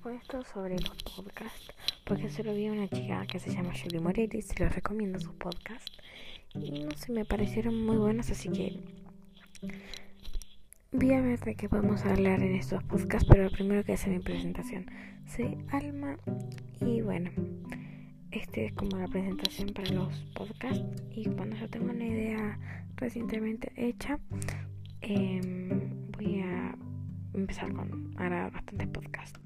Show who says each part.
Speaker 1: con esto sobre los podcasts, porque se lo vi a una chica que se llama Julie Moretti, se los recomiendo sus podcasts, y no sé, me parecieron muy buenos, así que voy a ver de qué podemos hablar en estos podcasts, pero primero que hacer mi presentación. Soy Alma, y bueno, este es como la presentación para los podcasts, y cuando yo tengo una idea recientemente hecha, eh, voy a empezar con ahora bastantes podcasts.